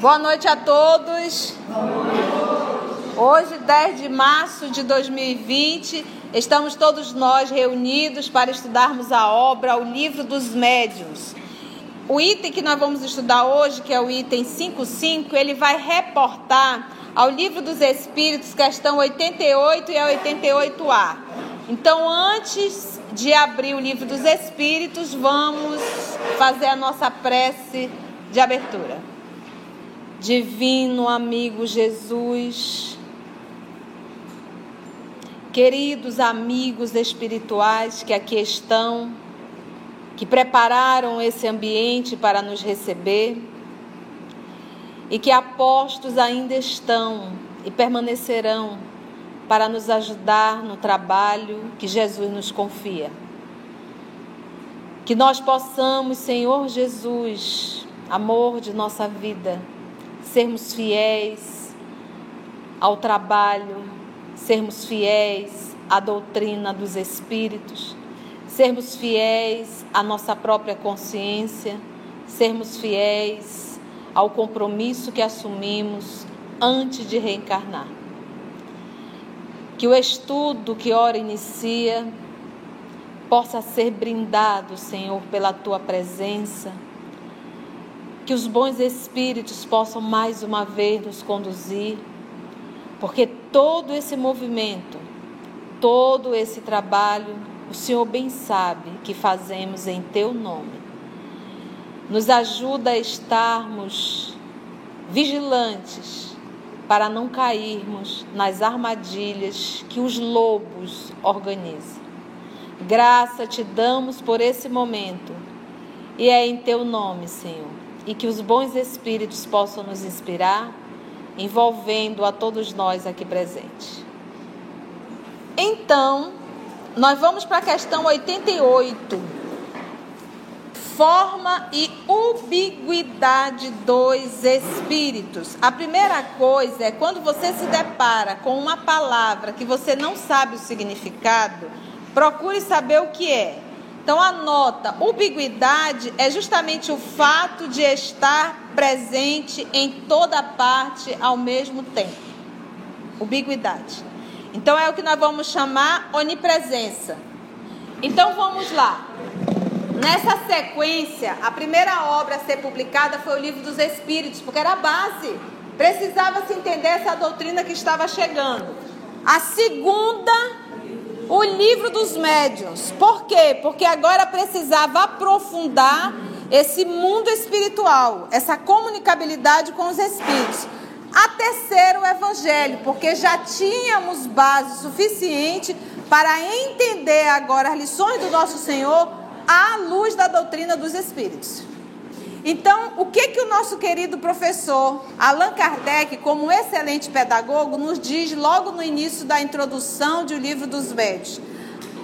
Boa noite a todos. Hoje, 10 de março de 2020, estamos todos nós reunidos para estudarmos a obra, o livro dos médiuns. O item que nós vamos estudar hoje, que é o item 55, ele vai reportar ao livro dos Espíritos, questão 88 e 88A. Então, antes de abrir o livro dos Espíritos, vamos fazer a nossa prece de abertura. Divino amigo Jesus, queridos amigos espirituais que aqui estão, que prepararam esse ambiente para nos receber e que apostos ainda estão e permanecerão para nos ajudar no trabalho que Jesus nos confia. Que nós possamos, Senhor Jesus, amor de nossa vida, sermos fiéis ao trabalho, sermos fiéis à doutrina dos Espíritos, sermos fiéis à nossa própria consciência, sermos fiéis ao compromisso que assumimos antes de reencarnar. Que o estudo que ora inicia possa ser brindado, Senhor, pela tua presença que os bons espíritos possam mais uma vez nos conduzir, porque todo esse movimento, todo esse trabalho, o Senhor bem sabe que fazemos em Teu nome. Nos ajuda a estarmos vigilantes para não cairmos nas armadilhas que os lobos organizam. Graça te damos por esse momento e é em Teu nome, Senhor e que os bons espíritos possam nos inspirar, envolvendo a todos nós aqui presentes. Então, nós vamos para a questão 88. Forma e ubiguidade dos espíritos. A primeira coisa é quando você se depara com uma palavra que você não sabe o significado, procure saber o que é. Então anota, ubiguidade é justamente o fato de estar presente em toda parte ao mesmo tempo. Ubiguidade. Então é o que nós vamos chamar onipresença. Então vamos lá. Nessa sequência, a primeira obra a ser publicada foi o Livro dos Espíritos, porque era a base. Precisava se entender essa doutrina que estava chegando. A segunda o livro dos médiuns. Por quê? Porque agora precisava aprofundar esse mundo espiritual, essa comunicabilidade com os espíritos. A terceira, o evangelho, porque já tínhamos base suficiente para entender agora as lições do nosso Senhor à luz da doutrina dos espíritos. Então, o que que o nosso querido professor Allan Kardec, como um excelente pedagogo, nos diz logo no início da introdução de O Livro dos Médios?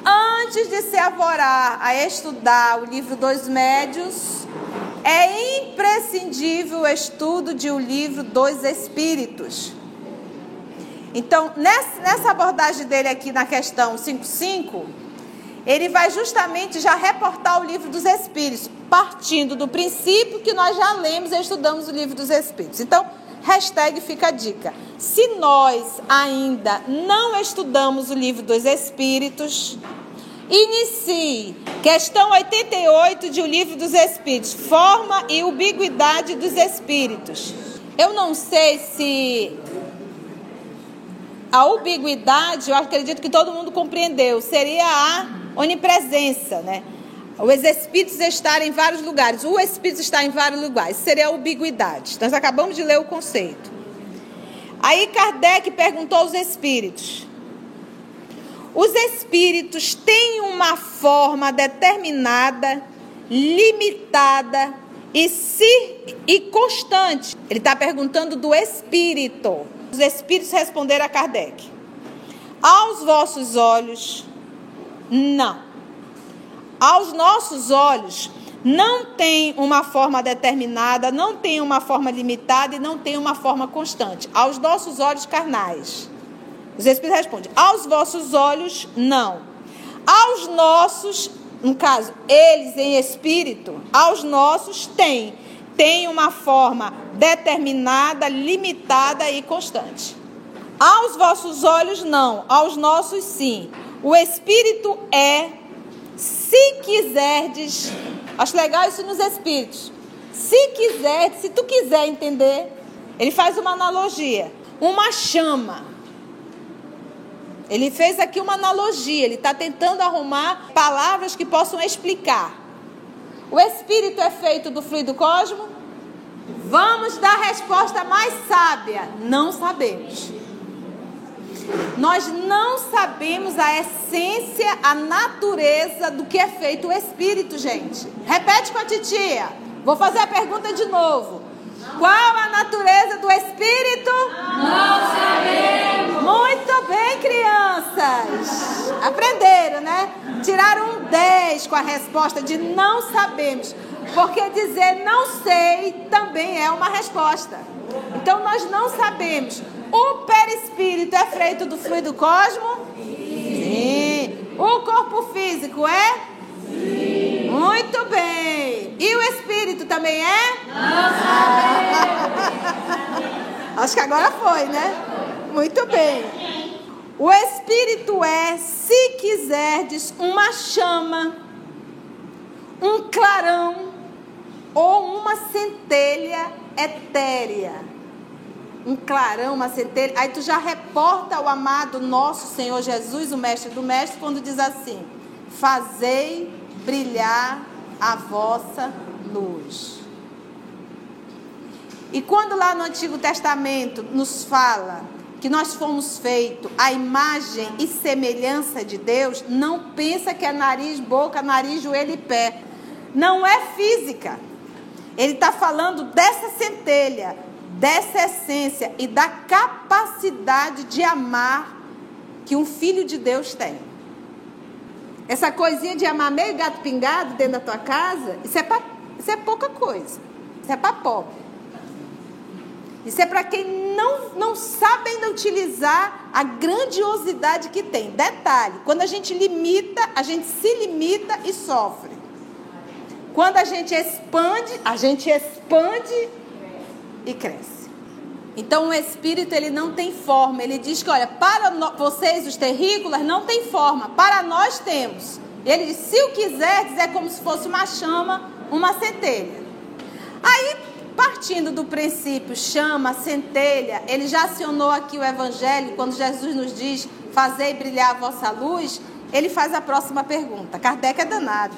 Antes de se avorar a estudar o Livro dos Médios, é imprescindível o estudo de O Livro dos Espíritos. Então, nessa abordagem dele aqui na questão 55, ele vai justamente já reportar o livro dos Espíritos, partindo do princípio que nós já lemos e estudamos o livro dos Espíritos. Então, hashtag fica a dica. Se nós ainda não estudamos o livro dos Espíritos, inicie questão 88 de O Livro dos Espíritos, forma e ubiguidade dos Espíritos. Eu não sei se a ubiguidade, eu acredito que todo mundo compreendeu, seria a onipresença, né? Os espíritos estarem em vários lugares. O espírito está em vários lugares. Seria a ubiguidade. Nós acabamos de ler o conceito. Aí Kardec perguntou aos espíritos: Os espíritos têm uma forma determinada, limitada e, si, e constante? Ele está perguntando do espírito. Os espíritos responderam a Kardec: Aos vossos olhos, não. Aos nossos olhos, não tem uma forma determinada, não tem uma forma limitada e não tem uma forma constante. Aos nossos olhos carnais. Os Espíritos respondem: aos vossos olhos, não. Aos nossos, no caso, eles em espírito, aos nossos, tem. Tem uma forma determinada, limitada e constante. Aos vossos olhos, não. Aos nossos, sim. O Espírito é, se quiserdes, acho legal isso nos Espíritos. Se quiser, se tu quiser entender, ele faz uma analogia. Uma chama. Ele fez aqui uma analogia, ele está tentando arrumar palavras que possam explicar. O espírito é feito do fluido cosmo? Vamos dar a resposta mais sábia. Não sabemos. Nós não sabemos a essência, a natureza do que é feito o espírito, gente. Repete com a titia. Vou fazer a pergunta de novo. Qual a natureza do espírito? Não sabemos. Muito bem, crianças. Aprenderam, né? Tiraram um 10 com a resposta de não sabemos. Porque dizer não sei também é uma resposta. Então nós não sabemos. O perispírito é feito do fluido cosmo? Sim. O corpo físico é? Sim. Muito bem. E o espírito também é? Não sabemos. Acho que agora foi, né? Muito bem. O espírito é, se quiserdes, uma chama, um clarão ou uma centelha etérea um clarão, uma centelha. Aí tu já reporta o amado nosso Senhor Jesus, o mestre do mestre, quando diz assim: Fazei brilhar a vossa luz. E quando lá no Antigo Testamento nos fala que nós fomos feitos a imagem e semelhança de Deus, não pensa que é nariz, boca, nariz, joelho e pé. Não é física. Ele está falando dessa centelha, dessa essência e da capacidade de amar que um filho de Deus tem. Essa coisinha de amar meio gato pingado dentro da tua casa, isso é, pra, isso é pouca coisa. Isso é para pobre. Isso é para quem não, não sabe ainda utilizar a grandiosidade que tem. Detalhe: quando a gente limita, a gente se limita e sofre. Quando a gente expande, a gente expande e cresce. Então o espírito ele não tem forma. Ele diz que olha, para no, vocês os terrícolas não tem forma, para nós temos. Ele diz, se o quiser, é como se fosse uma chama, uma centelha. Aí, partindo do princípio chama, centelha, ele já acionou aqui o evangelho quando Jesus nos diz: "Fazei brilhar a vossa luz". Ele faz a próxima pergunta. Kardec é danado.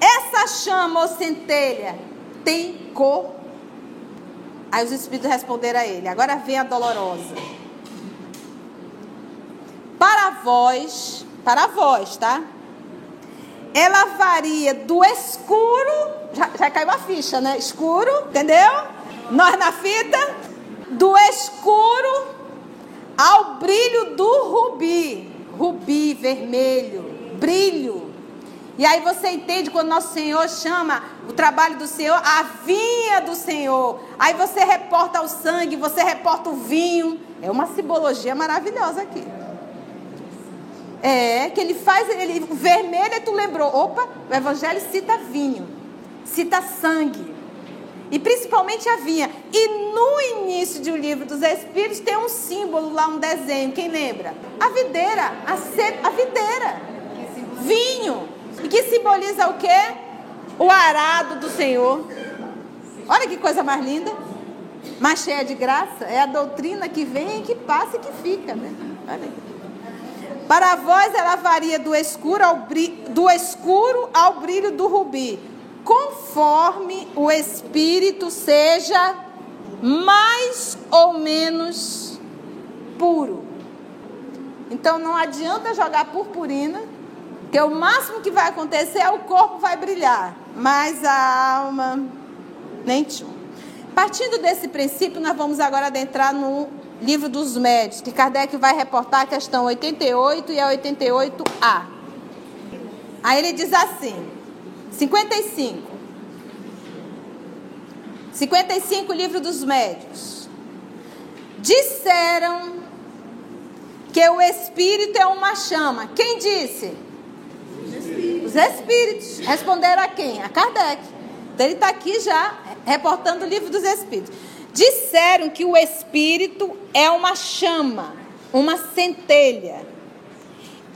Essa chama ou centelha tem cor? Aí os espíritos responderam a ele: Agora vem a dolorosa. Para vós, para vós, tá? Ela varia do escuro, já, já caiu a ficha, né? Escuro, entendeu? Nós na fita, do escuro ao brilho do rubi. Rubi, vermelho, brilho. E aí você entende quando nosso Senhor chama o trabalho do Senhor a vinha do Senhor. Aí você reporta o sangue, você reporta o vinho. É uma simbologia maravilhosa aqui. É, que ele faz, ele, vermelho, tu lembrou, opa, o evangelho cita vinho, cita sangue. E principalmente a vinha. E no início de O Livro dos Espíritos tem um símbolo lá, um desenho, quem lembra? A videira, a, a videira. Vinho. E que simboliza o quê? O arado do Senhor. Olha que coisa mais linda. Mais cheia de graça. É a doutrina que vem e que passa e que fica, né? Olha aí. Para vós ela varia do escuro ao, brilho, do escuro ao brilho do rubi, conforme o espírito seja mais ou menos puro. Então não adianta jogar purpurina que o máximo que vai acontecer é o corpo vai brilhar, mas a alma nem tchum. Partindo desse princípio, nós vamos agora adentrar no livro dos médios, que Kardec vai reportar a questão 88 e a 88A. Aí ele diz assim: 55. 55, livro dos médios. Disseram que o espírito é uma chama. Quem disse? Os espíritos. Os espíritos. Responderam a quem? A Kardec. Então ele está aqui já reportando o livro dos espíritos. Disseram que o espírito é uma chama, uma centelha.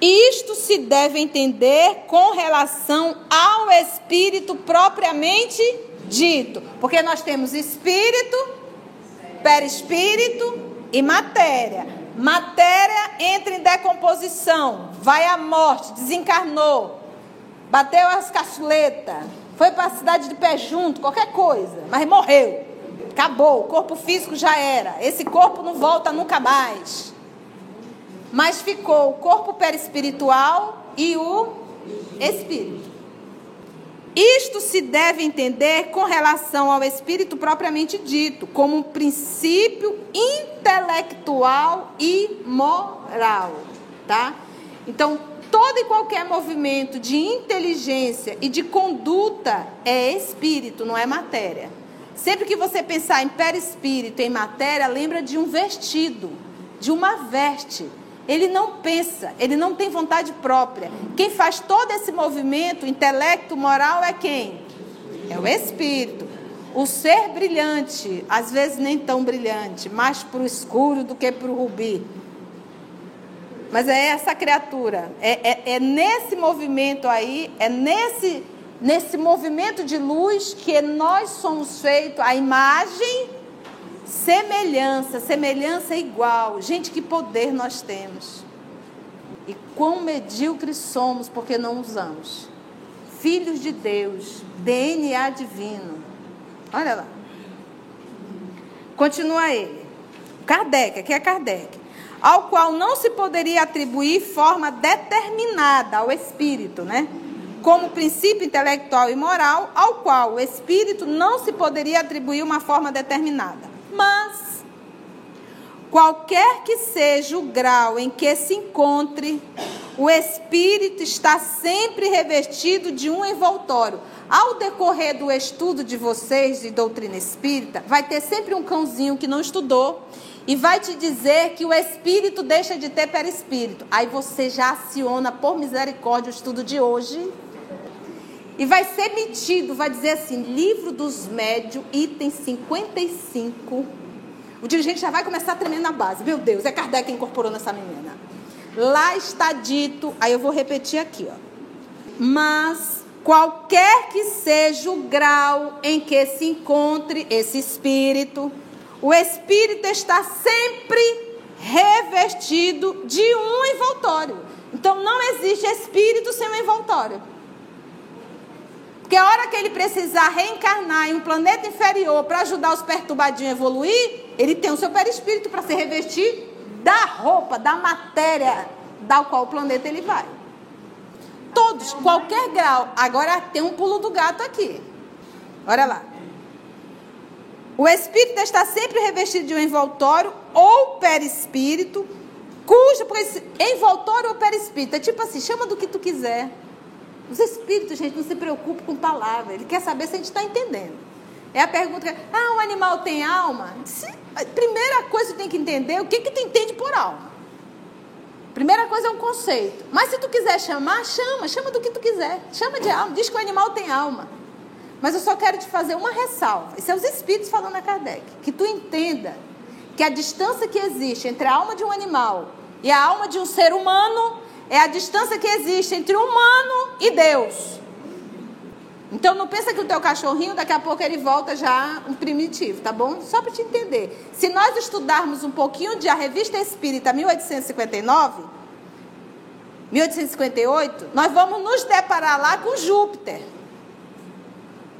Isto se deve entender com relação ao espírito propriamente dito. Porque nós temos espírito, perispírito e matéria. Matéria entra em decomposição, vai à morte, desencarnou, bateu as caçuletas, foi para a cidade de pé junto, qualquer coisa, mas morreu. Acabou, o corpo físico já era. Esse corpo não volta nunca mais. Mas ficou o corpo perispiritual e o espírito. Isto se deve entender com relação ao espírito propriamente dito, como um princípio intelectual e moral, tá? Então, todo e qualquer movimento de inteligência e de conduta é espírito, não é matéria. Sempre que você pensar em perispírito, em matéria, lembra de um vestido, de uma veste. Ele não pensa, ele não tem vontade própria. Quem faz todo esse movimento, intelecto, moral, é quem? É o espírito. O ser brilhante, às vezes nem tão brilhante, mais para o escuro do que para o rubi. Mas é essa criatura, é, é, é nesse movimento aí, é nesse nesse movimento de luz que nós somos feitos a imagem, semelhança, semelhança igual. Gente, que poder nós temos. E quão medíocres somos porque não usamos. Filhos de Deus, DNA divino. Olha lá. Continua ele. Kardec, aqui é Kardec. Ao qual não se poderia atribuir forma determinada ao espírito, né? Como princípio intelectual e moral, ao qual o espírito não se poderia atribuir uma forma determinada. Mas, qualquer que seja o grau em que se encontre, o espírito está sempre revestido de um envoltório. Ao decorrer do estudo de vocês de doutrina espírita, vai ter sempre um cãozinho que não estudou e vai te dizer que o espírito deixa de ter perispírito. Aí você já aciona por misericórdia o estudo de hoje e vai ser metido, vai dizer assim, livro dos médios, item 55. O dirigente já vai começar a tremer na base. Meu Deus, é Kardec que incorporou nessa menina. Lá está dito, aí eu vou repetir aqui, ó. Mas qualquer que seja o grau em que se encontre esse espírito, o espírito está sempre revestido de um envoltório. Então não existe espírito sem um envoltório. Porque a hora que ele precisar reencarnar em um planeta inferior para ajudar os perturbadinhos a evoluir, ele tem o seu perispírito para se revestir da roupa, da matéria da qual o planeta ele vai. Todos, qualquer grau. Agora tem um pulo do gato aqui. Olha lá. O espírito está sempre revestido de um envoltório ou perispírito, cujo envoltório ou perispírito é tipo assim, chama do que tu quiser. Os espíritos, gente, não se preocupam com palavras. Ele quer saber se a gente está entendendo. É a pergunta que, ah, um animal tem alma? Se, primeira coisa que tem que entender é o que, que tu entende por alma. Primeira coisa é um conceito. Mas se tu quiser chamar, chama, chama do que tu quiser. Chama de alma, diz que o animal tem alma. Mas eu só quero te fazer uma ressalva. Isso é os espíritos falando a Kardec. Que tu entenda que a distância que existe entre a alma de um animal e a alma de um ser humano é a distância que existe entre o humano e Deus. Então não pensa que o teu cachorrinho daqui a pouco ele volta já um primitivo, tá bom? Só para te entender. Se nós estudarmos um pouquinho de a Revista Espírita 1859, 1858, nós vamos nos deparar lá com Júpiter.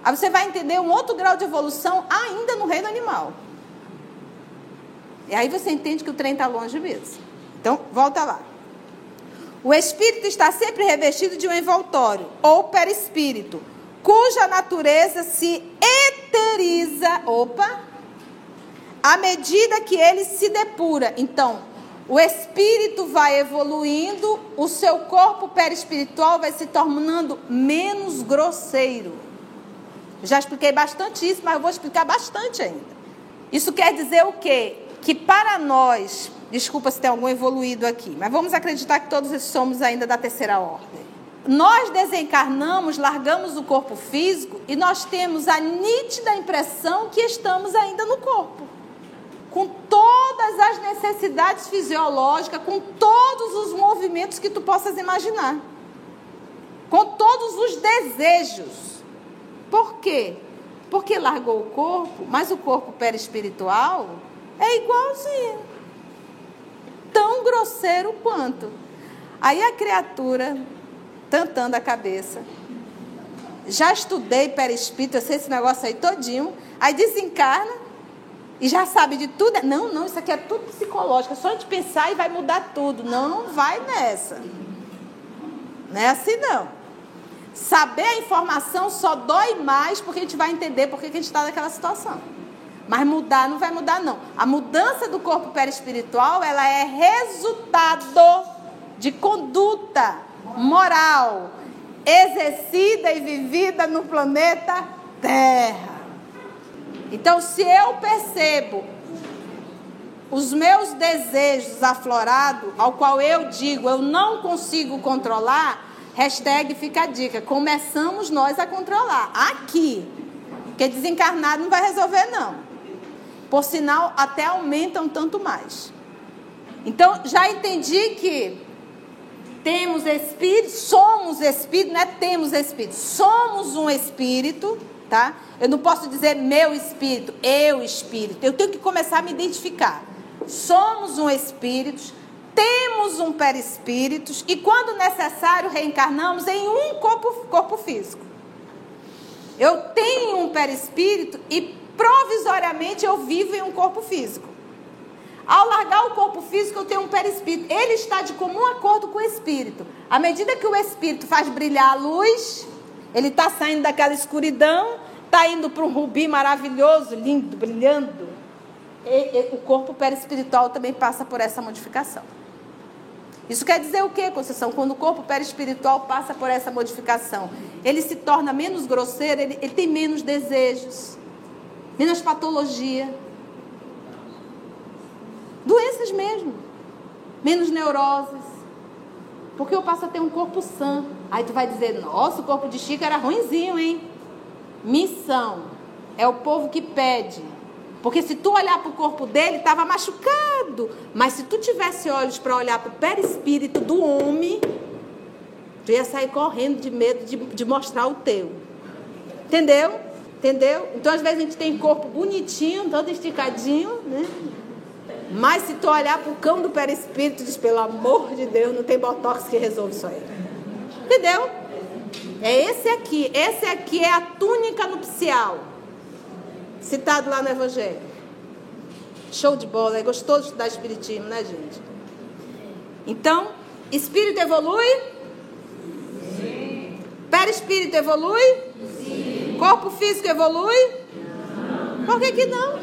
Aí você vai entender um outro grau de evolução ainda no reino animal. E aí você entende que o trem está longe mesmo. Então, volta lá. O espírito está sempre revestido de um envoltório, ou perispírito, cuja natureza se eteriza, opa, à medida que ele se depura. Então, o espírito vai evoluindo, o seu corpo perispiritual vai se tornando menos grosseiro. Já expliquei bastante isso, mas eu vou explicar bastante ainda. Isso quer dizer o quê? Que para nós, desculpa se tem algum evoluído aqui, mas vamos acreditar que todos somos ainda da terceira ordem. Nós desencarnamos, largamos o corpo físico e nós temos a nítida impressão que estamos ainda no corpo. Com todas as necessidades fisiológicas, com todos os movimentos que tu possas imaginar. Com todos os desejos. Por quê? Porque largou o corpo, mas o corpo perispiritual é igualzinho. Tão grosseiro quanto. Aí a criatura tantando a cabeça. Já estudei perispírito, eu sei esse negócio aí todinho. Aí desencarna e já sabe de tudo. Não, não, isso aqui é tudo psicológico. É só a gente pensar e vai mudar tudo. Não, não vai nessa. Não é assim não. Saber a informação só dói mais porque a gente vai entender porque que a gente está naquela situação. Mas mudar não vai mudar, não. A mudança do corpo perispiritual, ela é resultado de conduta moral exercida e vivida no planeta Terra. Então, se eu percebo os meus desejos aflorados, ao qual eu digo eu não consigo controlar, hashtag fica a dica, começamos nós a controlar. Aqui. Porque desencarnado não vai resolver, não. Por sinal, até aumentam tanto mais. Então, já entendi que temos espírito, somos espírito, não é temos espírito, somos um espírito, tá? Eu não posso dizer meu espírito, eu espírito. Eu tenho que começar a me identificar. Somos um espírito, temos um perispírito e quando necessário reencarnamos em um corpo, corpo físico. Eu tenho um perispírito e provisoriamente eu vivo em um corpo físico. Ao largar o corpo físico, eu tenho um perispírito. Ele está de comum acordo com o espírito. À medida que o espírito faz brilhar a luz, ele está saindo daquela escuridão, está indo para um rubi maravilhoso, lindo, brilhando. E, e, o corpo perispiritual também passa por essa modificação. Isso quer dizer o quê, Conceição? Quando o corpo perispiritual passa por essa modificação, ele se torna menos grosseiro, ele, ele tem menos desejos, menos patologia Doenças mesmo. Menos neuroses. Porque eu passo a ter um corpo sã. Aí tu vai dizer, nossa, o corpo de Chico era ruinzinho, hein? Missão. É o povo que pede. Porque se tu olhar para o corpo dele, estava machucado. Mas se tu tivesse olhos para olhar para o perispírito do homem, tu ia sair correndo de medo de, de mostrar o teu. Entendeu? Entendeu? Então, às vezes, a gente tem corpo bonitinho, todo esticadinho, né? Mas se tu olhar para o cão do perispírito, diz, pelo amor de Deus, não tem botox que resolve isso aí. Entendeu? É esse aqui. Esse aqui é a túnica nupcial. Citado lá no Evangelho. Show de bola. É gostoso estudar espiritismo, né, gente? Então, espírito evolui? Sim. Perispírito evolui? Sim. Corpo físico evolui? Por que, que não?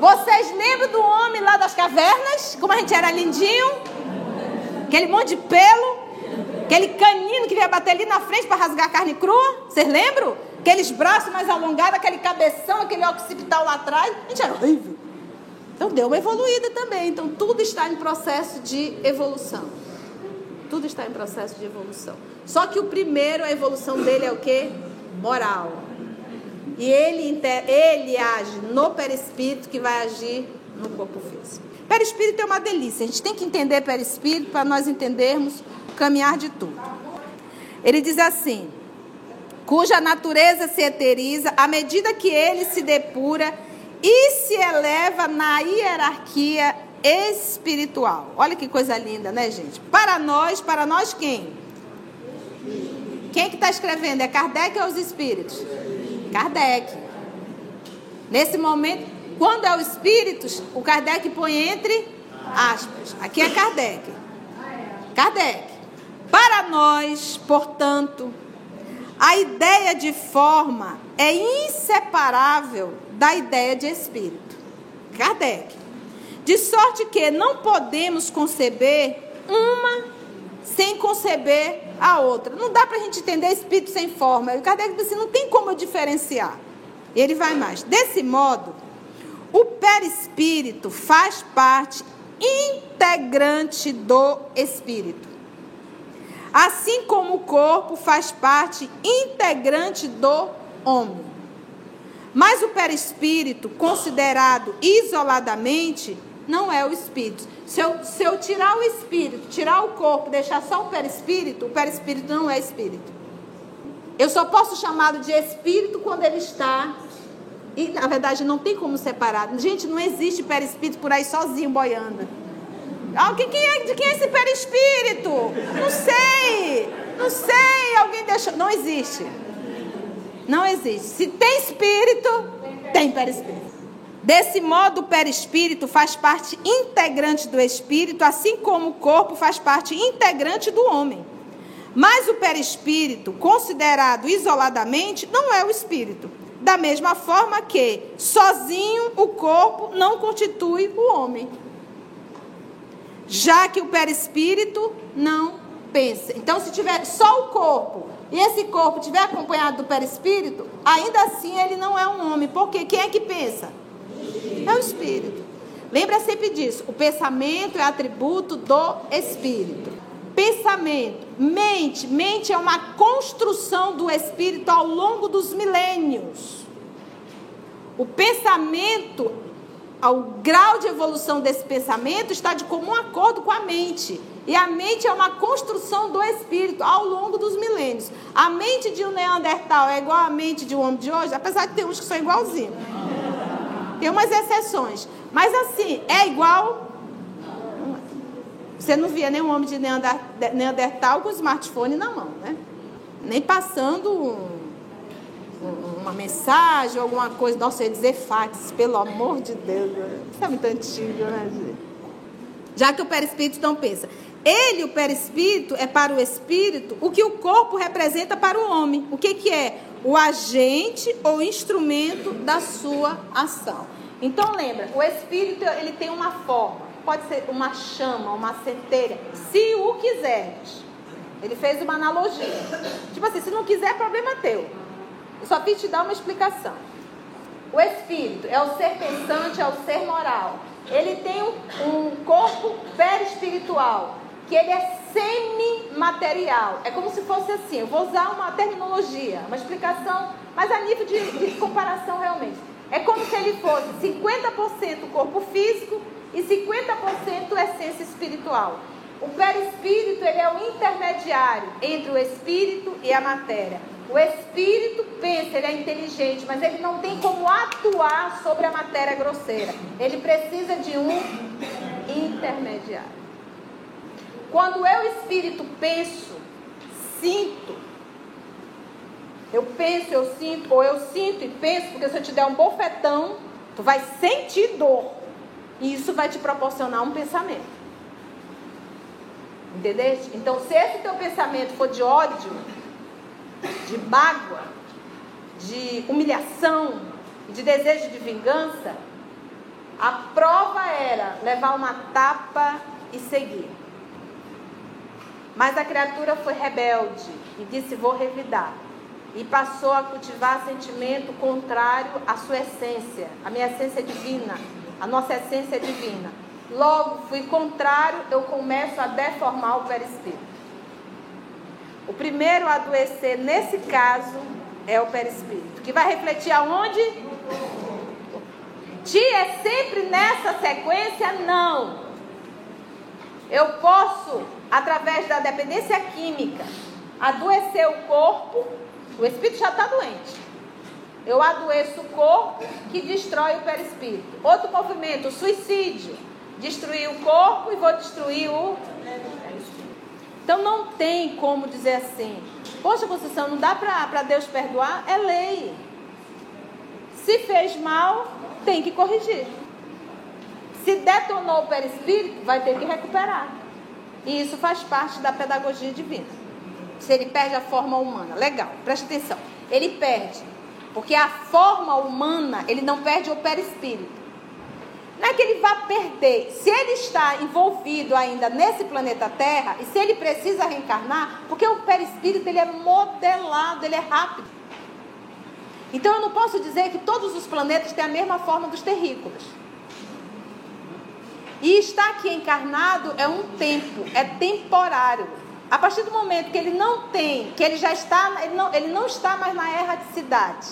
Vocês lembram do homem lá das cavernas? Como a gente era lindinho? Aquele monte de pelo. Aquele canino que vinha bater ali na frente para rasgar a carne crua. Vocês lembram? Aqueles braços mais alongados, aquele cabeção, aquele occipital lá atrás. A gente era horrível. Então deu uma evoluída também. Então tudo está em processo de evolução. Tudo está em processo de evolução. Só que o primeiro, a evolução dele é o quê? Moral. E ele, ele age no perispírito que vai agir no corpo físico. Perispírito é uma delícia. A gente tem que entender perispírito para nós entendermos caminhar de tudo. Ele diz assim: cuja natureza se eteriza à medida que ele se depura e se eleva na hierarquia espiritual. Olha que coisa linda, né, gente? Para nós, para nós quem? Quem que está escrevendo? É Kardec ou os espíritos? Kardec. Nesse momento, quando é o espíritos, o Kardec põe entre aspas. Aqui é Kardec. Kardec. Para nós, portanto, a ideia de forma é inseparável da ideia de espírito. Kardec. De sorte que não podemos conceber uma sem conceber a outra. Não dá para a gente entender espírito sem forma. O Kardec disse, não tem como eu diferenciar. E ele vai mais. Desse modo, o perispírito faz parte integrante do espírito. Assim como o corpo faz parte integrante do homem. Mas o perispírito, considerado isoladamente, não é o espírito. Se eu, se eu tirar o espírito, tirar o corpo, deixar só o perispírito, o perispírito não é espírito. Eu só posso chamá-lo de espírito quando ele está. E na verdade não tem como separar. Gente, não existe perispírito por aí sozinho boiando. Ah, quem é, de quem é esse perispírito? Não sei. Não sei. Alguém deixou. Não existe. Não existe. Se tem espírito, tem perispírito. Desse modo, o perispírito faz parte integrante do espírito, assim como o corpo faz parte integrante do homem. Mas o perispírito, considerado isoladamente, não é o espírito. Da mesma forma que, sozinho, o corpo não constitui o homem. Já que o perispírito não pensa. Então, se tiver só o corpo e esse corpo tiver acompanhado do perispírito, ainda assim ele não é um homem. Porque quem é que pensa? É o espírito. Lembra sempre disso. O pensamento é atributo do espírito. Pensamento, mente, mente é uma construção do espírito ao longo dos milênios. O pensamento, o grau de evolução desse pensamento está de comum acordo com a mente. E a mente é uma construção do espírito ao longo dos milênios. A mente de um Neandertal é igual à mente de um homem de hoje, apesar de ter uns que são igualzinhos. Tem umas exceções. Mas assim, é igual. Você não via nenhum homem de Neandertal com smartphone na mão, né? Nem passando um, uma mensagem, alguma coisa. Nossa, eu ia dizer fax, pelo amor de Deus. Isso é muito antigo, né, gente? Já que o perispírito não pensa. Ele, o perispírito, é para o espírito o que o corpo representa para o homem. O que, que é? o agente ou instrumento da sua ação. Então lembra, o espírito ele tem uma forma, pode ser uma chama, uma centelha, se o quiseres. Ele fez uma analogia. Tipo assim, se não quiser, problema teu. Eu só fiz te dar uma explicação. O espírito é o ser pensante, é o ser moral. Ele tem um, um corpo perispiritual que ele é semimaterial. É como se fosse assim, eu vou usar uma terminologia, uma explicação, mas a nível de, de comparação realmente. É como se ele fosse 50% corpo físico e 50% essência espiritual. O perispírito ele é o intermediário entre o espírito e a matéria. O espírito pensa, ele é inteligente, mas ele não tem como atuar sobre a matéria grosseira. Ele precisa de um intermediário. Quando eu, espírito, penso, sinto, eu penso, eu sinto, ou eu sinto e penso, porque se eu te der um bofetão, tu vai sentir dor. E isso vai te proporcionar um pensamento. Entendeu? Então, se esse teu pensamento for de ódio, de mágoa, de humilhação, de desejo de vingança, a prova era levar uma tapa e seguir. Mas a criatura foi rebelde e disse: Vou revidar. E passou a cultivar sentimento contrário à sua essência. A minha essência é divina. A nossa essência é divina. Logo, fui contrário, eu começo a deformar o perispírito. O primeiro a adoecer, nesse caso, é o perispírito. Que vai refletir aonde? Ti é sempre nessa sequência? Não. Eu posso através da dependência química, adoecer o corpo, o espírito já está doente. Eu adoeço o corpo que destrói o perispírito. Outro movimento, suicídio. Destruir o corpo e vou destruir o perispírito. Então não tem como dizer assim, poxa Conceição, não dá para Deus perdoar? É lei. Se fez mal, tem que corrigir. Se detonou o perispírito, vai ter que recuperar. E isso faz parte da pedagogia divina. Se ele perde a forma humana, legal, preste atenção. Ele perde, porque a forma humana, ele não perde o perispírito. Não é que ele vá perder. Se ele está envolvido ainda nesse planeta Terra, e se ele precisa reencarnar, porque o perispírito ele é modelado, ele é rápido. Então eu não posso dizer que todos os planetas têm a mesma forma dos terrícolas. E estar aqui encarnado é um tempo, é temporário. A partir do momento que ele não tem, que ele já está, ele não, ele não está mais na erraticidade.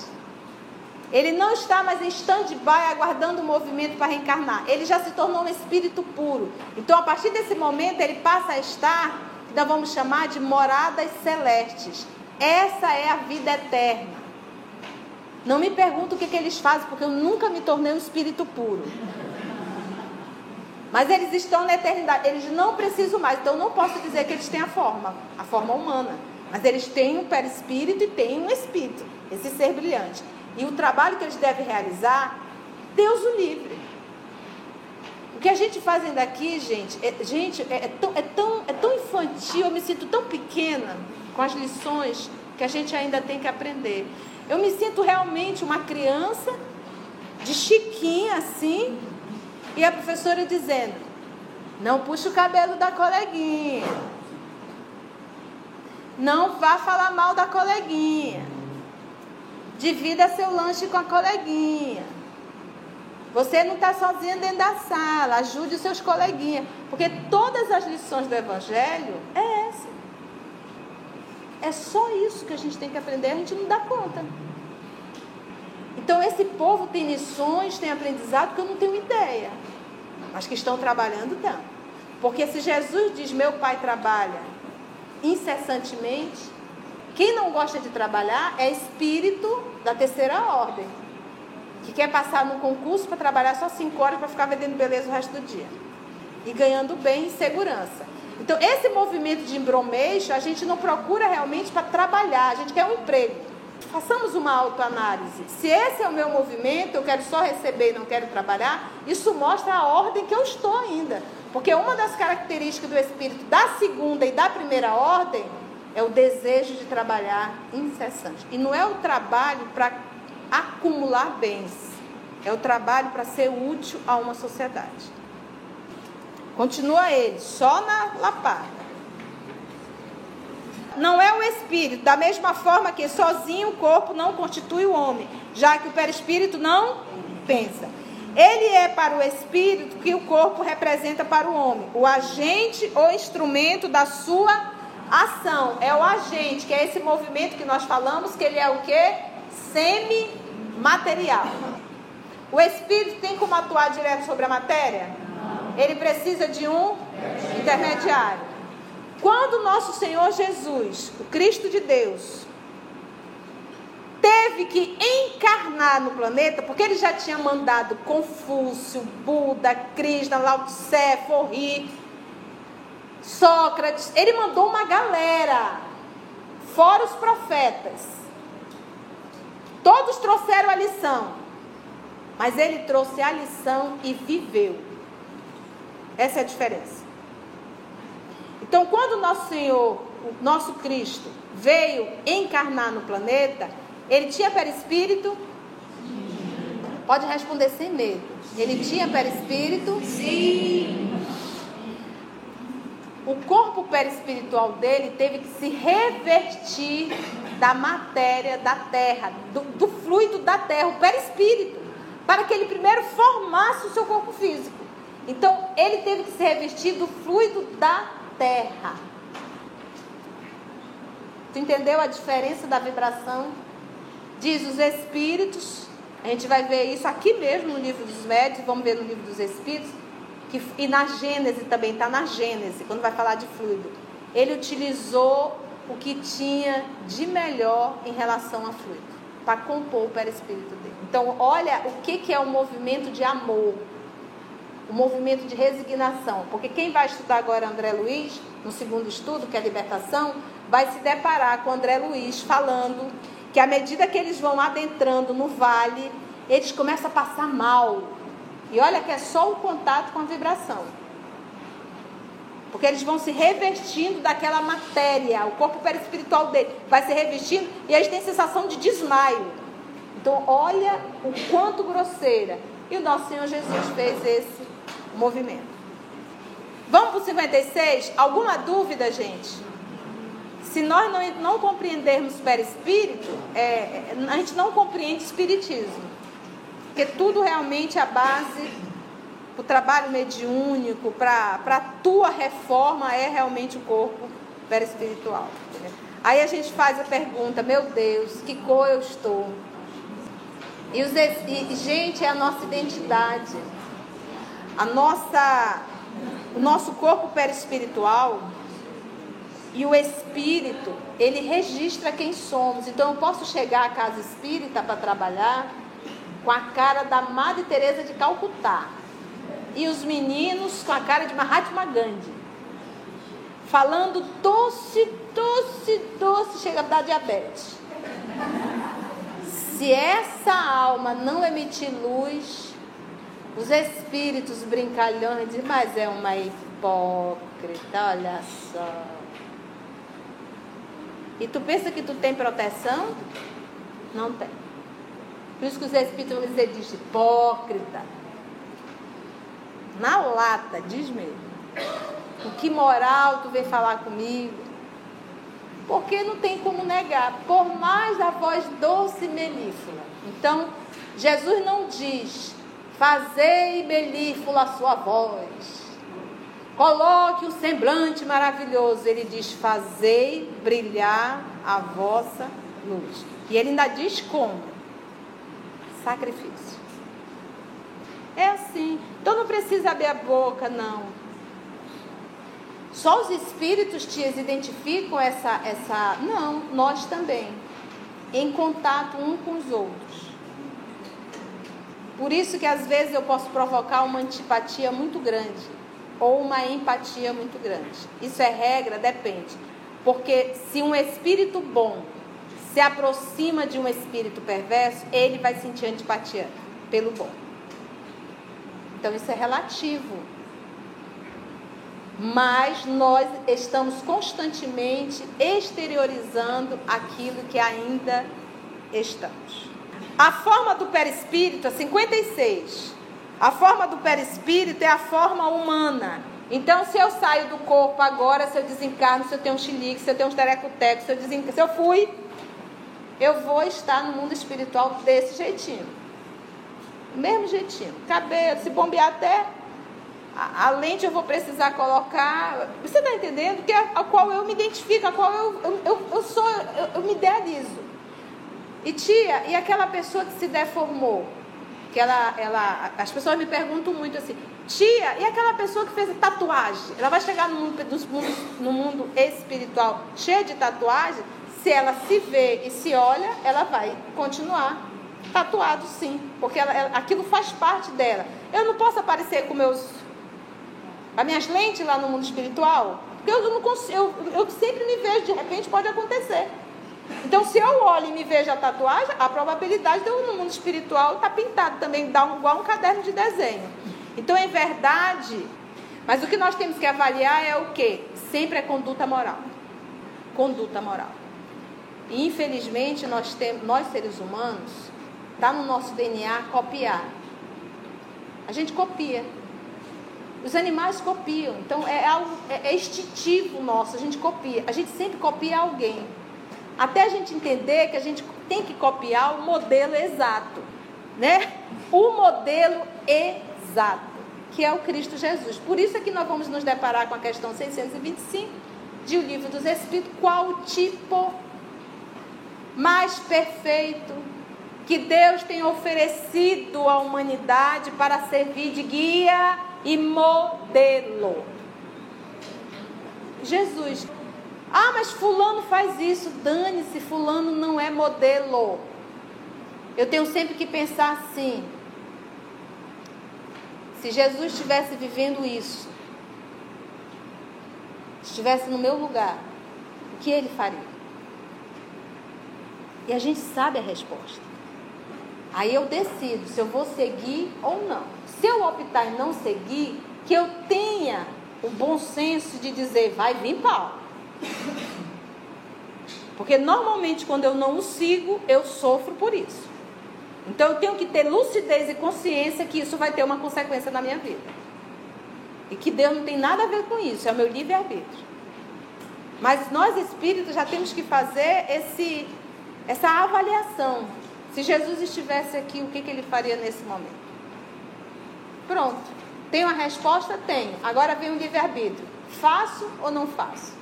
Ele não está mais em stand-by aguardando o movimento para reencarnar. Ele já se tornou um espírito puro. Então, a partir desse momento, ele passa a estar, que nós vamos chamar de moradas celestes. Essa é a vida eterna. Não me pergunto o que, que eles fazem, porque eu nunca me tornei um espírito puro. Mas eles estão na eternidade, eles não precisam mais. Então não posso dizer que eles têm a forma, a forma humana. Mas eles têm um perispírito e têm um espírito, esse ser brilhante. E o trabalho que eles devem realizar, Deus o livre. O que a gente faz ainda aqui, gente, é, gente, é, é, tão, é, tão, é tão infantil, eu me sinto tão pequena com as lições que a gente ainda tem que aprender. Eu me sinto realmente uma criança de chiquinha assim, e a professora dizendo: não puxe o cabelo da coleguinha. Não vá falar mal da coleguinha. Divida seu lanche com a coleguinha. Você não está sozinha dentro da sala. Ajude os seus coleguinhas. Porque todas as lições do Evangelho é essa. É só isso que a gente tem que aprender. A gente não dá conta. Então, esse povo tem lições, tem aprendizado que eu não tenho ideia. Mas que estão trabalhando, não. Porque se Jesus diz: Meu pai trabalha incessantemente, quem não gosta de trabalhar é espírito da terceira ordem. Que quer passar no concurso para trabalhar só cinco horas para ficar vendendo beleza o resto do dia. E ganhando bem e segurança. Então, esse movimento de embromeixo, a gente não procura realmente para trabalhar, a gente quer um emprego. Façamos uma autoanálise. Se esse é o meu movimento, eu quero só receber e não quero trabalhar, isso mostra a ordem que eu estou ainda. Porque uma das características do espírito da segunda e da primeira ordem é o desejo de trabalhar incessante. E não é o trabalho para acumular bens, é o trabalho para ser útil a uma sociedade. Continua ele, só na lapada. Não é o espírito, da mesma forma que sozinho o corpo não constitui o homem, já que o perispírito não pensa. Ele é para o espírito que o corpo representa para o homem, o agente ou instrumento da sua ação. É o agente, que é esse movimento que nós falamos, que ele é o que? Semi-material. O espírito tem como atuar direto sobre a matéria? Ele precisa de um intermediário. Quando nosso Senhor Jesus, o Cristo de Deus, teve que encarnar no planeta, porque ele já tinha mandado Confúcio, Buda, Krishna, Lao Tse, Forri, Sócrates, ele mandou uma galera, fora os profetas. Todos trouxeram a lição, mas ele trouxe a lição e viveu. Essa é a diferença. Então, quando nosso Senhor, o nosso Cristo, veio encarnar no planeta, ele tinha perispírito? Pode responder sem medo. Ele tinha perispírito? Sim. O corpo perispiritual dele teve que se revertir da matéria da terra, do, do fluido da terra, o perispírito, para que ele primeiro formasse o seu corpo físico. Então, ele teve que se revestir do fluido da terra. Tu entendeu a diferença da vibração? Diz os espíritos, a gente vai ver isso aqui mesmo no livro dos médios, vamos ver no livro dos espíritos, que, e na Gênese também, está na Gênese, quando vai falar de fluido. Ele utilizou o que tinha de melhor em relação a fluido, para compor o perispírito dele. Então, olha o que, que é o movimento de amor o movimento de resignação. Porque quem vai estudar agora André Luiz, no segundo estudo, que é a libertação, vai se deparar com André Luiz falando que à medida que eles vão adentrando no vale, eles começam a passar mal. E olha que é só o contato com a vibração. Porque eles vão se revestindo daquela matéria, o corpo perispiritual dele vai se revestindo e eles têm sensação de desmaio. Então, olha o quanto grosseira E o nosso Senhor Jesus fez esse movimento. Vamos para o 56? Alguma dúvida, gente? Se nós não, não compreendermos perispírito, é, a gente não compreende espiritismo. Porque tudo realmente é a base o trabalho mediúnico, para a tua reforma é realmente o corpo perispiritual. Aí a gente faz a pergunta, meu Deus, que cor eu estou? E, os, e gente, é a nossa identidade. A nossa, o nosso corpo perispiritual e o espírito, ele registra quem somos. Então eu posso chegar à casa espírita para trabalhar com a cara da Madre Teresa de Calcutá e os meninos com a cara de Mahatma Gandhi. Falando doce, doce, doce, chega a dar diabetes. Se essa alma não emitir luz, os espíritos brincalhões mas é uma hipócrita, olha só. E tu pensa que tu tem proteção? Não tem. Por isso que os espíritos vão dizer, diz hipócrita na lata, diz mesmo. O que moral tu vem falar comigo? Porque não tem como negar, por mais a voz doce e melíflua. Então, Jesus não diz, fazei melíflua a sua voz. Coloque um semblante maravilhoso. Ele diz, fazei brilhar a vossa luz. E ele ainda diz como? Sacrifício. É assim. Então não precisa abrir a boca, não. Só os espíritos te identificam essa, essa. Não, nós também. Em contato um com os outros. Por isso que às vezes eu posso provocar uma antipatia muito grande ou uma empatia muito grande. Isso é regra, depende. Porque se um espírito bom se aproxima de um espírito perverso, ele vai sentir antipatia pelo bom. Então isso é relativo. Mas nós estamos constantemente exteriorizando aquilo que ainda estamos. A forma do perispírito, a 56. A forma do perispírito é a forma humana. Então, se eu saio do corpo agora, se eu desencarno, se eu tenho um xilique, se eu tenho um terecoteco, se eu, se eu fui, eu vou estar no mundo espiritual desse jeitinho. Mesmo jeitinho. Cabelo, se bombear até a, a lente eu vou precisar colocar. Você está entendendo? Que é a qual eu me identifico, a qual eu, eu, eu, eu sou, eu, eu me idealizo. E tia, e aquela pessoa que se deformou? Que ela, ela, as pessoas me perguntam muito assim, tia, e aquela pessoa que fez tatuagem? Ela vai chegar no mundo, no mundo espiritual cheia de tatuagem? Se ela se vê e se olha, ela vai continuar Tatuado sim, porque ela, ela, aquilo faz parte dela. Eu não posso aparecer com meus as minhas lentes lá no mundo espiritual, porque eu não consigo, eu, eu sempre me vejo, de repente pode acontecer. Então, se eu olho e me vejo a tatuagem, a probabilidade de eu no mundo espiritual estar tá pintado também, dá um, igual um caderno de desenho. Então, é verdade, mas o que nós temos que avaliar é o que? Sempre é conduta moral. Conduta moral. E infelizmente nós temos, nós seres humanos, Está no nosso DNA copiar. A gente copia. Os animais copiam. Então é algo é, é instintivo nosso, a gente copia. A gente sempre copia alguém. Até a gente entender que a gente tem que copiar o modelo exato, né? O modelo exato, que é o Cristo Jesus. Por isso é que nós vamos nos deparar com a questão 625 de O Livro dos Espíritos, qual o tipo mais perfeito que Deus tem oferecido à humanidade para servir de guia e modelo. Jesus. Ah, mas fulano faz isso. Dane-se, fulano não é modelo. Eu tenho sempre que pensar assim. Se Jesus estivesse vivendo isso, estivesse no meu lugar, o que ele faria? E a gente sabe a resposta. Aí eu decido se eu vou seguir ou não. Se eu optar em não seguir, que eu tenha o bom senso de dizer, vai vir pau. Porque normalmente quando eu não o sigo, eu sofro por isso. Então eu tenho que ter lucidez e consciência que isso vai ter uma consequência na minha vida. E que Deus não tem nada a ver com isso, é o meu livre-arbítrio. Mas nós espíritos já temos que fazer esse, essa avaliação. Se Jesus estivesse aqui, o que, que ele faria nesse momento? Pronto. Tenho a resposta? Tenho. Agora vem o livre-arbítrio. Faço ou não faço?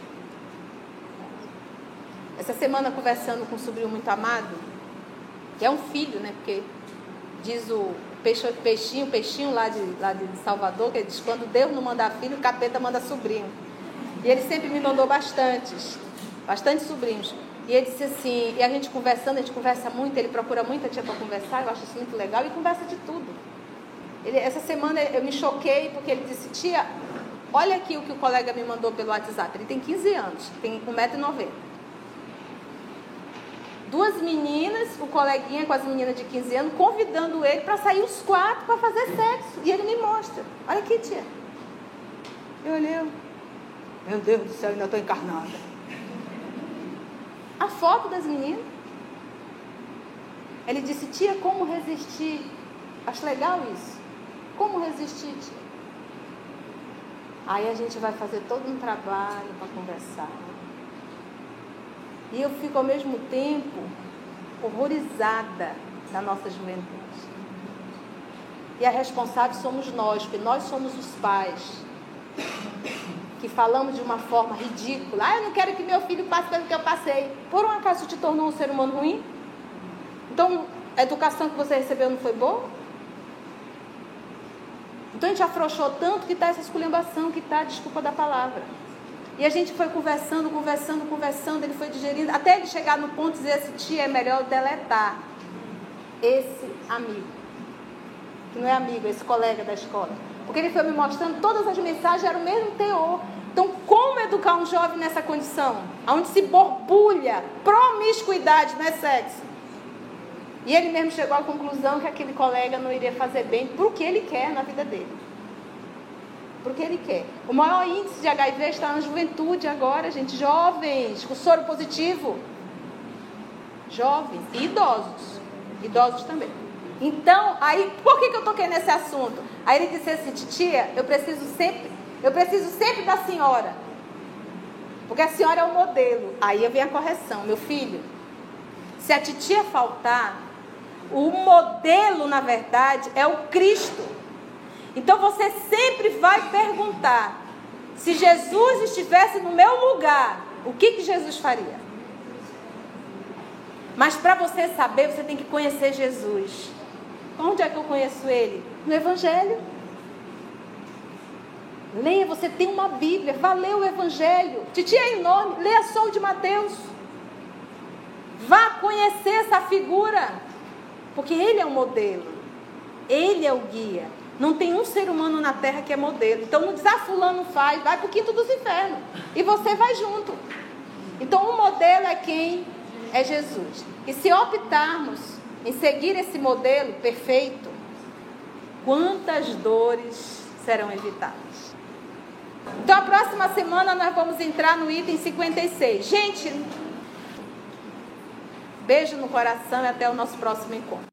Essa semana, conversando com um sobrinho muito amado, que é um filho, né? Porque diz o peixe, peixinho, peixinho lá de, lá de Salvador, que diz: quando Deus não manda filho, o capeta manda sobrinho. E ele sempre me mandou bastantes, bastantes sobrinhos. E ele disse assim, e a gente conversando, a gente conversa muito, ele procura muita tia para conversar, eu acho isso muito legal, e conversa de tudo. Ele, essa semana eu me choquei porque ele disse, tia, olha aqui o que o colega me mandou pelo WhatsApp. Ele tem 15 anos, tem 1,90m. Duas meninas, o coleguinha com as meninas de 15 anos, convidando ele para sair os quatro para fazer sexo. E ele me mostra. Olha aqui, tia. Eu olhei, meu Deus do céu, ainda estou encarnada. A foto das meninas. Ele disse, tia, como resistir? Acho legal isso. Como resistir, tia? Aí a gente vai fazer todo um trabalho para conversar. E eu fico ao mesmo tempo horrorizada da nossa juventude. E a responsável somos nós, porque nós somos os pais. Que falamos de uma forma ridícula. Ah, eu não quero que meu filho passe pelo que eu passei. Por um acaso te tornou um ser humano ruim? Então, a educação que você recebeu não foi boa? Então a gente afrouxou tanto que está essa esculhambação, que está desculpa da palavra. E a gente foi conversando, conversando, conversando, ele foi digerindo, até ele chegar no ponto de dizer assim, tia, é melhor deletar esse amigo. Que não é amigo, é esse colega da escola. Porque ele foi me mostrando, todas as mensagens eram o mesmo teor. Então, como educar um jovem nessa condição? Onde se borbulha promiscuidade, não é sexo. E ele mesmo chegou à conclusão que aquele colega não iria fazer bem o que ele quer na vida dele. O que ele quer. O maior índice de HIV está na juventude agora, gente. Jovens, com soro positivo. Jovens e idosos. Idosos também. Então, aí, por que, que eu toquei nesse assunto? Aí ele disse assim, titia, eu preciso sempre, eu preciso sempre da senhora. Porque a senhora é o modelo. Aí vem a correção, meu filho. Se a titia faltar, o modelo, na verdade, é o Cristo. Então você sempre vai perguntar: se Jesus estivesse no meu lugar, o que, que Jesus faria? Mas para você saber, você tem que conhecer Jesus. Onde é que eu conheço ele? No Evangelho. Leia, você tem uma Bíblia, vá ler o Evangelho. Titia é enorme, leia só o de Mateus. Vá conhecer essa figura. Porque ele é o modelo. Ele é o guia. Não tem um ser humano na terra que é modelo. Então não diz, ah, fulano faz, vai para o quinto dos infernos. E você vai junto. Então o modelo é quem? É Jesus. E se optarmos em seguir esse modelo perfeito, quantas dores serão evitadas? Então a próxima semana nós vamos entrar no item 56. Gente, Beijo no coração e até o nosso próximo encontro.